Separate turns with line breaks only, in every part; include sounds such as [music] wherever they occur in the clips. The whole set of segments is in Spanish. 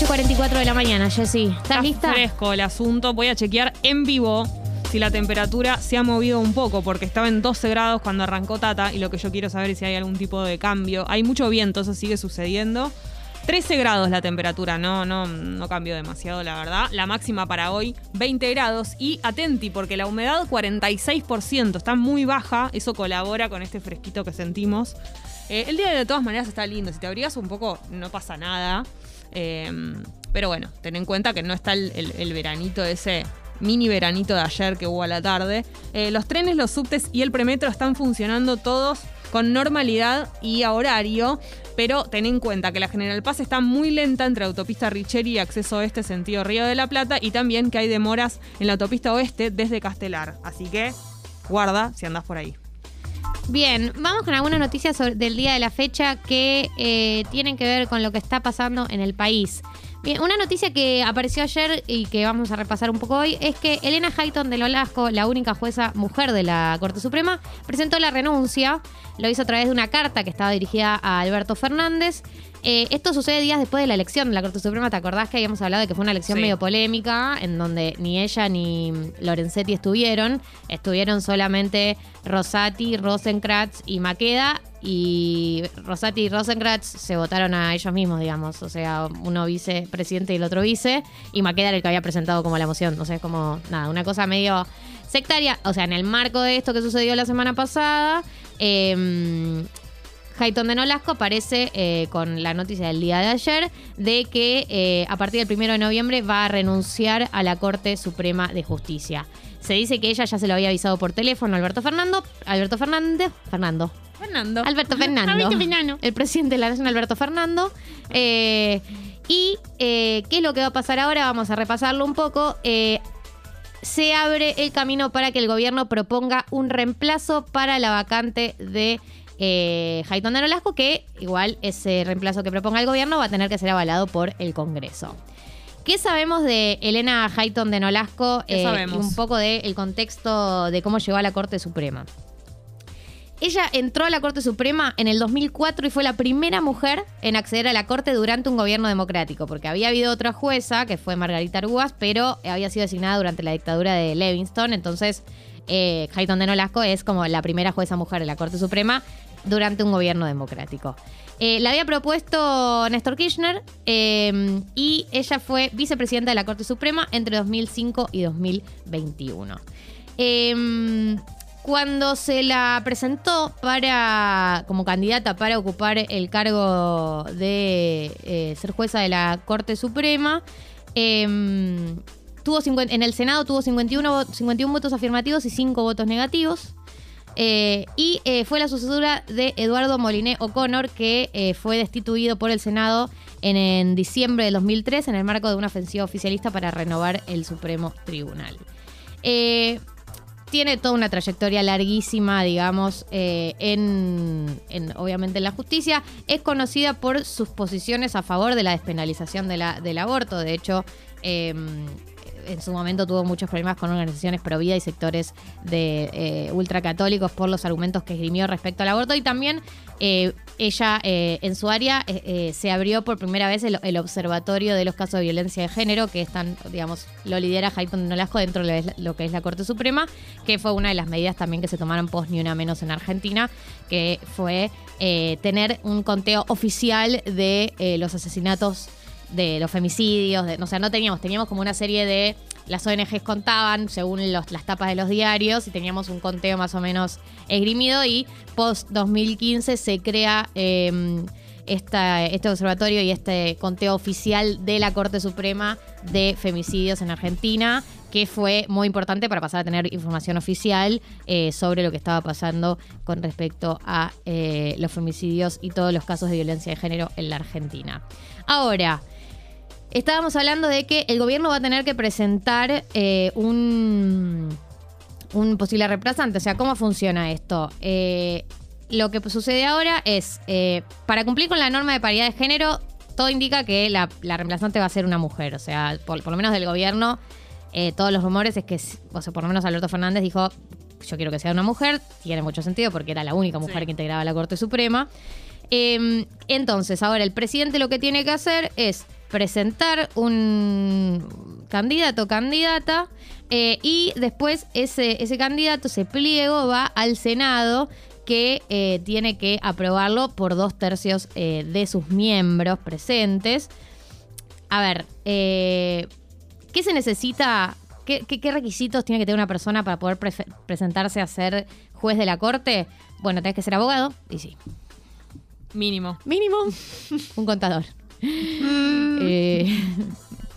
8.44 de la mañana, Jessy. ¿Estás
Está
lista?
fresco el asunto. Voy a chequear en vivo si la temperatura se ha movido un poco, porque estaba en 12 grados cuando arrancó Tata y lo que yo quiero saber es si hay algún tipo de cambio. Hay mucho viento, eso sigue sucediendo. 13 grados la temperatura, no, no, no cambió demasiado, la verdad. La máxima para hoy, 20 grados. Y atenti, porque la humedad 46%, está muy baja. Eso colabora con este fresquito que sentimos. Eh, el día de todas maneras está lindo. Si te abrigas un poco, no pasa nada. Eh, pero bueno, ten en cuenta que no está el, el- el veranito ese mini veranito de ayer que hubo a la tarde. Eh, los trenes, los subtes y el premetro están funcionando todos con normalidad y a horario, pero ten en cuenta que la General Paz está muy lenta entre autopista Richeri y acceso oeste sentido Río de la Plata y también que hay demoras en la autopista oeste desde Castelar. Así que guarda si andás por ahí.
Bien, vamos con algunas noticias del día de la fecha que eh, tienen que ver con lo que está pasando en el país. Bien, una noticia que apareció ayer y que vamos a repasar un poco hoy es que Elena Hayton de Nolasco, la única jueza mujer de la Corte Suprema, presentó la renuncia. Lo hizo a través de una carta que estaba dirigida a Alberto Fernández. Eh, esto sucede días después de la elección de la Corte Suprema. ¿Te acordás que habíamos hablado de que fue una elección
Sí.
medio polémica, en donde ni ella ni Lorenzetti estuvieron? Estuvieron solamente Rosati, Rosenkrantz y Maqueda. Y Rosati y Rosenkrantz se votaron a ellos mismos, digamos. O sea, uno vicepresidente y el otro vice. Y Maqueda era el que había presentado como la moción. O sea, es como, nada, una cosa medio sectaria. O sea, en el marco de esto que sucedió la semana pasada, eh, Hayton de Nolasco aparece eh, con la noticia del día de ayer de que eh, a partir del primero de noviembre va a renunciar a la Corte Suprema de Justicia. Se dice que ella ya se lo había avisado por teléfono a Alberto Fernando. Alberto Fernández. Fernando.
Fernando.
Alberto [laughs] Fernando.
Alberto Fernando.
El presidente de la Nación, Alberto Fernando. Eh, y qué es lo que va a pasar ahora, vamos a repasarlo un poco. Se abre el camino para que el gobierno proponga un reemplazo para la vacante de eh, Hayton de Nolasco, que igual ese reemplazo que proponga el gobierno va a tener que ser avalado por el Congreso. ¿Qué sabemos de Elena Hayton de Nolasco
¿Qué
eh, y un poco del contexto de cómo llegó a la Corte Suprema? Ella entró a la Corte Suprema en el 2004 y fue la primera mujer en acceder a la Corte durante un gobierno democrático, porque había habido otra jueza, que fue Margarita Arúas, pero había sido designada durante la dictadura de Levingston, entonces eh, Hayton de Nolasco es como la primera jueza mujer en la Corte Suprema durante un gobierno democrático. Eh, la había propuesto Néstor Kirchner eh, y ella fue vicepresidenta de la Corte Suprema entre 2005 y 2021. Eh, cuando se la presentó para como candidata para ocupar el cargo de ser jueza de la Corte Suprema, tuvo 50 en el Senado tuvo 51, vo- 51 votos afirmativos y 5 votos negativos. Eh, y eh, fue la sucesora de Eduardo Moliné O'Connor, que eh, fue destituido por el Senado en, diciembre de 2003 en el marco de una ofensiva oficialista para renovar el Supremo Tribunal. Tiene toda una trayectoria larguísima, digamos, en, en, obviamente en la justicia. Es conocida por sus posiciones a favor de la despenalización del aborto. De hecho, eh, en su momento tuvo muchos problemas con organizaciones pro vida y sectores de eh, ultracatólicos por los argumentos que esgrimió respecto al aborto. Y también eh, ella eh, en su área se abrió por primera vez el, el observatorio de los casos de violencia de género, que están, digamos, lo lidera Hayton Nolasco dentro de lo que es la Corte Suprema, que fue una de las medidas también que se tomaron post ni una menos en Argentina, que fue tener un conteo oficial de los asesinatos de los femicidios, de, o sea, no teníamos, teníamos como una serie de, las ONGs contaban según las tapas de los diarios y teníamos un conteo más o menos esgrimido y post 2015 se crea eh, esta- este observatorio y este conteo oficial de la Corte Suprema de femicidios en Argentina que fue muy importante para pasar a tener información oficial eh, sobre lo que estaba pasando con respecto a eh, los femicidios y todos los casos de violencia de género en la Argentina. Ahora, estábamos hablando de que el gobierno va a tener que presentar eh, un, un posible reemplazante. O sea, ¿cómo funciona esto? Eh, lo que sucede ahora es, eh, para cumplir con la norma de paridad de género, todo indica que la, la reemplazante va a ser una mujer. O sea, por, por lo menos del gobierno, todos los rumores es que, o sea, por lo menos Alberto Fernández dijo, yo quiero que sea una mujer. Tiene mucho sentido porque era la única mujer
Sí.
que integraba la Corte Suprema. Eh, entonces, ahora el presidente lo que tiene que hacer es presentar un candidato o candidata eh, y después ese, ese candidato, ese pliego va al Senado que eh, tiene que aprobarlo por dos tercios eh, de sus miembros presentes. A ver, eh, ¿qué se necesita? ¿Qué, qué- qué requisitos tiene que tener una persona para poder pre- presentarse a ser juez de la corte? Bueno, tenés que ser abogado, y sí.
Mínimo.
Mínimo. [laughs] Un contador. Eh,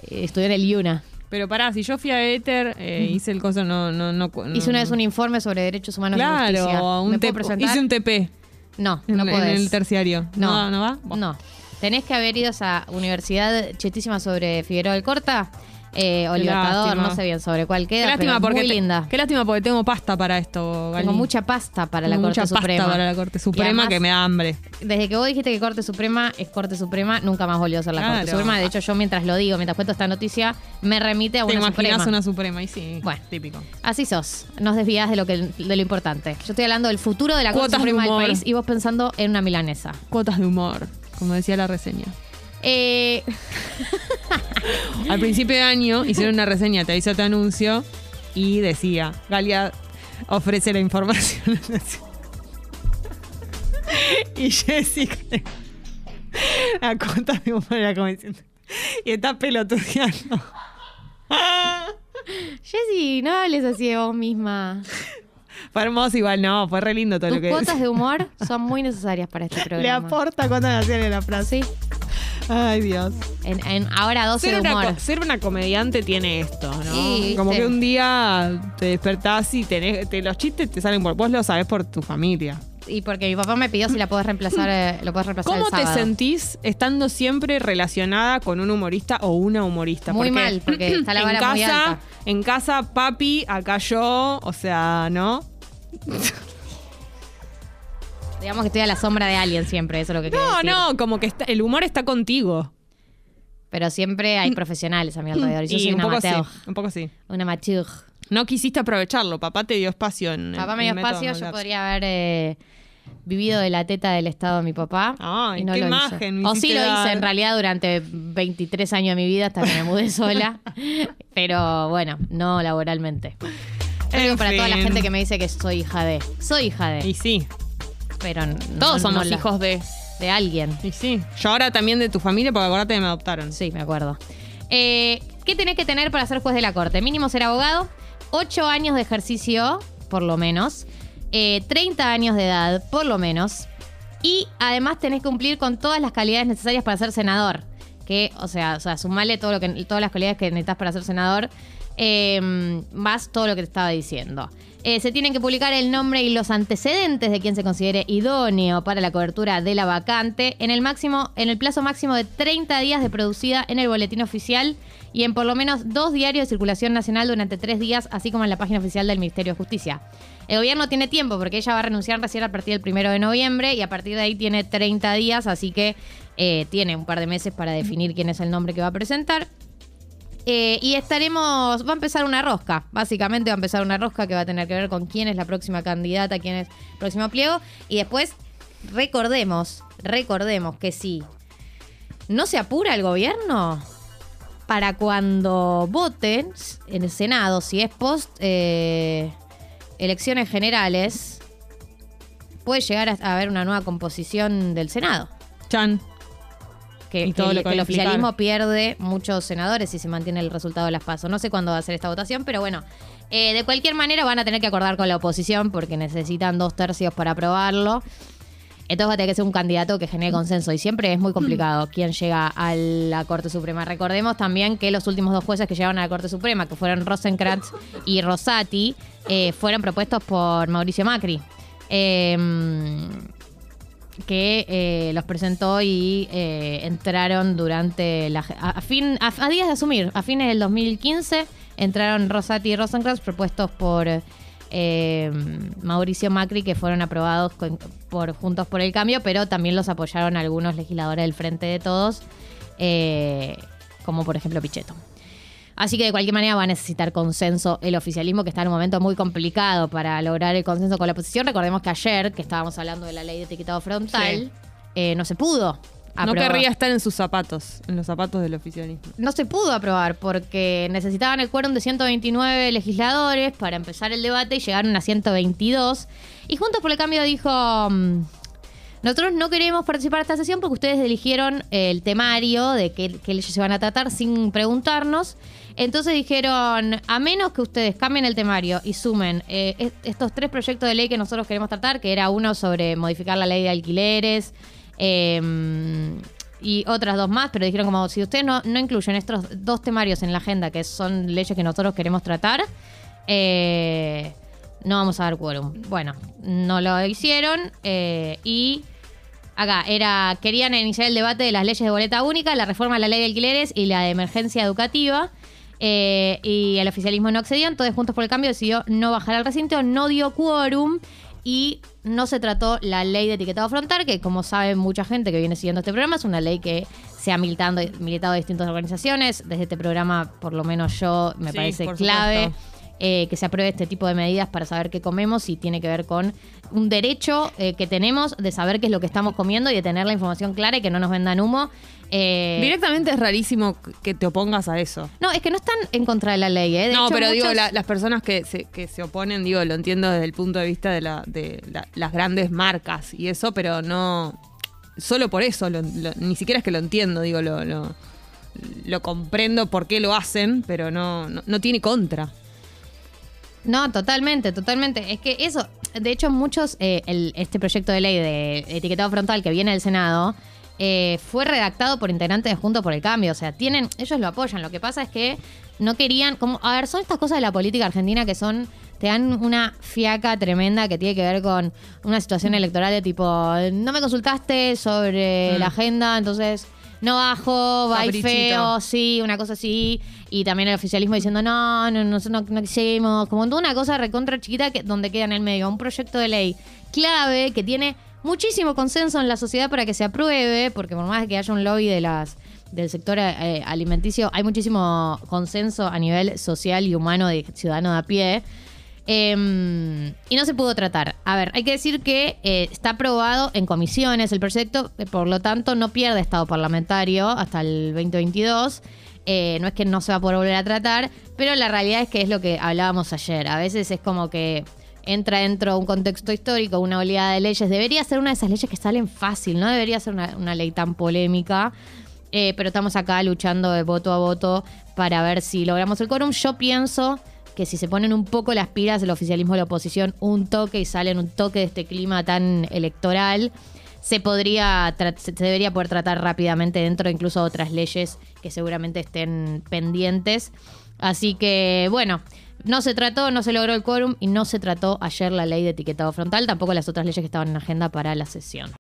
estudió en el IUNA.
Pero pará, si yo fui a Ether, eh, hice el coso, no, no, no. no-
Hice una vez un informe sobre derechos humanos y justicia.
Claro, un
¿Me puedo
TP
presentar?
hice un TP
No,
en, el terciario.
No,
¿No, no va? Bueno.
No. Tenés que haber ido a esa universidad chetísima sobre Figueroa del Corta eh, o
Qué
Libertador,
lástima.
no sé bien sobre cuál
Qué
queda,
lástima
pero
porque
muy
te-
linda.
Qué lástima porque tengo pasta para esto, Gali.
Tengo mucha pasta para la
Tengo
Corte
mucha
Suprema.
pasta para la Corte Suprema
además,
que me da hambre.
Desde que vos dijiste que Corte Suprema es Corte Suprema, nunca más volvió a ser la Corte. Suprema. De hecho, yo mientras lo digo, mientras cuento esta noticia, me remite a
Te
una
imaginas
Suprema.
una Suprema y sí.
Bueno.
típico.
Así sos. Nos desvías de lo, que, de lo importante. Yo estoy hablando del futuro de la Corte
de
Suprema del país y vos pensando en una milanesa.
Cuotas de humor, como decía la reseña.
Eh, [laughs]
Al principio de año hicieron una reseña, te aviso, te anuncio, y decía, Galia ofrece la información. [laughs] y Jessica, la cuota de humor era como diciendo, y está pelotudeando. [laughs]
Jessy, no hables así de vos misma.
Fue hermoso igual, no, fue re lindo todo
Tus
lo que
cuotas de [laughs] humor son muy necesarias para este
Le
programa.
aporta cuotas nacionales la frase.
Sí.
Ay, Dios.
En, en ahora 12
Ser
de
una,
humor.
co- ser una comediante tiene esto, ¿no?
Sí,
Como que un día te despertás y tenés, te- los chistes te salen por. Vos lo sabés por tu familia.
Y porque mi papá me pidió si la podés reemplazar, eh, lo podés reemplazar
¿Cómo
el
te sentís estando siempre relacionada con un humorista o una humorista?
Muy mal, porque está la
en
vara
casa,
muy alta.
En casa, papi, acá yo, o sea, ¿no? [laughs]
Digamos que estoy a la sombra de alguien siempre, eso es lo que quiero
No,
decir.
no, como que está- el humor está contigo.
Pero siempre hay profesionales a mi alrededor. Y yo soy
un
una
poco sí,
amateur.
un poco sí.
Una amateur.
No quisiste aprovecharlo, papá te dio espacio en
Papá
en
me dio espacio, yo podría haber eh, vivido de la teta del estado de mi papá.
Ay,
y no
qué
lo
imagen me.
O sí
hiciste
lo hice en realidad durante 23 años de mi vida hasta que me mudé [laughs] sola. Pero bueno, no laboralmente. Yo digo para toda la gente que me dice que soy hija de. Soy hija de.
Y sí,
pero no-
todos
no
somos
la-
hijos de.
de alguien.
Y sí. Yo ahora también de tu familia, porque acordate que me adoptaron.
Sí, me acuerdo. Eh, ¿Qué tenés que tener para ser juez de la corte? Mínimo ser abogado, 8 años de ejercicio, por lo menos, eh, 30 años de edad, por lo menos, y además tenés que cumplir con todas las calidades necesarias para ser senador. Que, o sea, o sea sumale todo lo que, todas las calidades que necesitas para ser senador, eh, más todo lo que te estaba diciendo. Eh, se tienen que publicar el nombre y los antecedentes de quien se considere idóneo para la cobertura de la vacante en el máximo, en el plazo máximo de 30 días de producida en el boletín oficial y en por lo menos dos diarios de circulación nacional durante tres días, así como en la página oficial del Ministerio de Justicia. El gobierno tiene tiempo porque ella va a renunciar recién a partir del primero de noviembre y a partir de ahí tiene 30 días, así que eh, tiene un par de meses para definir quién es el nombre que va a presentar. Eh, y estaremos, va a empezar una rosca, básicamente va a empezar una rosca que va a tener que ver con quién es la próxima candidata, quién es el próximo pliego. Y después, recordemos, recordemos que si no se apura el gobierno, para cuando voten en el Senado, si es post eh, elecciones generales, puede llegar a haber una nueva composición del Senado
Chan.
Que,
Y todo
que
lo
el,
que
que oficialismo pierde muchos senadores si se mantiene el resultado de las pasos. No sé cuándo va a ser esta votación, pero bueno, eh, de cualquier manera van a tener que acordar con la oposición porque necesitan dos tercios para aprobarlo. Entonces va a tener que ser un candidato que genere consenso y siempre es muy complicado quién llega a la Corte Suprema. Recordemos también que los últimos dos jueces que llegaron a la Corte Suprema, que fueron Rosenkrantz y Rosati, eh, fueron propuestos por Mauricio Macri. Eh, que eh, los presentó y eh, entraron durante la a, fin a, días de asumir a fines del 2015 entraron Rosati y Rosenkrantz propuestos por eh, Mauricio Macri que fueron aprobados por Juntos por el Cambio pero también los apoyaron algunos legisladores del Frente de Todos eh, como por ejemplo Pichetto Así que de cualquier manera va a necesitar consenso el oficialismo, que está en un momento muy complicado para lograr el consenso con la oposición. Recordemos que ayer, que estábamos hablando de la ley de etiquetado frontal,
Sí.
eh, no se pudo
No
aprobó.
querría estar en sus zapatos, en los zapatos del oficialismo.
No se pudo aprobar porque necesitaban el quórum de 129 legisladores para empezar el debate y llegaron a 122. Y Juntos por el Cambio dijo, mm, nosotros no queremos participar de esta sesión porque ustedes eligieron el temario de qué, qué leyes se van a tratar sin preguntarnos. Entonces dijeron, a menos que ustedes cambien el temario y sumen eh, est- estos tres proyectos de ley que nosotros queremos tratar, que era uno sobre modificar la ley de alquileres, eh, y otras dos más, pero dijeron como si ustedes no, no incluyen estos dos temarios en la agenda, que son leyes que nosotros queremos tratar, eh, no vamos a dar quórum. Bueno, no lo hicieron eh, y acá era querían iniciar el debate de las leyes de boleta única, la reforma de la ley de alquileres y la de emergencia educativa. Eh, y el oficialismo no accedió, entonces Juntos por el Cambio decidió no bajar al recinto, no dio quórum y no se trató la ley de etiquetado frontal, que como sabe mucha gente que viene siguiendo este programa, es una ley que se ha militando, militado en distintas organizaciones. Desde este programa, por lo menos yo, me
Sí,
parece clave
supuesto.
Eh, que se apruebe este tipo de medidas para saber qué comemos y tiene que ver con un derecho eh, que tenemos de saber qué es lo que estamos comiendo y de tener la información clara y que no nos vendan humo. Eh,
Directamente es rarísimo que te opongas a eso.
no, es que no están en contra de la ley. ¿eh? De
no,
hecho,
pero digo, la- las personas que se, que se oponen, digo, lo entiendo desde el punto de vista de, la, de la- las grandes marcas y eso, pero no. Solo por eso, lo- lo- ni siquiera es que lo entiendo, digo, lo, lo, lo comprendo por qué lo hacen, pero no, no, no tiene contra.
No, totalmente, totalmente. Es que eso, de hecho, muchos, eh, el- este proyecto de ley de etiquetado frontal que viene del Senado, eh, fue redactado por integrantes de Juntos por el Cambio. O sea, tienen, ellos lo apoyan. Lo que pasa es que no querían, como, a ver, son estas cosas de la política argentina que son, te dan una fiaca tremenda que tiene que ver con una situación electoral de tipo, no me consultaste sobre
Mm.
la agenda, entonces no bajo, va feo, sí, una cosa así. Y también el oficialismo diciendo, no, no, no, no, quisimos. Como toda una cosa recontra chiquita que, donde queda en el medio un proyecto de ley clave que tiene muchísimo consenso en la sociedad para que se apruebe, porque por más que haya un lobby de las del sector eh, alimenticio, hay muchísimo consenso a nivel social y humano de ciudadano de a pie. Eh, y no se pudo tratar. A ver, hay que decir que eh, está aprobado en comisiones el proyecto, eh, por lo tanto no pierde estado parlamentario hasta el 2022. Eh, no es que no se va a poder volver a tratar, pero la realidad es que es lo que hablábamos ayer. A veces es como que entra dentro de un contexto histórico, una oleada de leyes. Debería ser una de esas leyes que salen fácil, no debería ser una, ley tan polémica. Eh, pero estamos acá luchando de voto a voto para ver si logramos el quórum. Yo pienso que si se ponen un poco las pilas el oficialismo y la oposición, un toque y salen un toque de este clima tan electoral, se podría se debería poder tratar rápidamente dentro de incluso otras leyes que seguramente estén pendientes. Así que, bueno, no se trató, no se logró el quórum y no se trató ayer la ley de etiquetado frontal, tampoco las otras leyes que estaban en agenda para la sesión.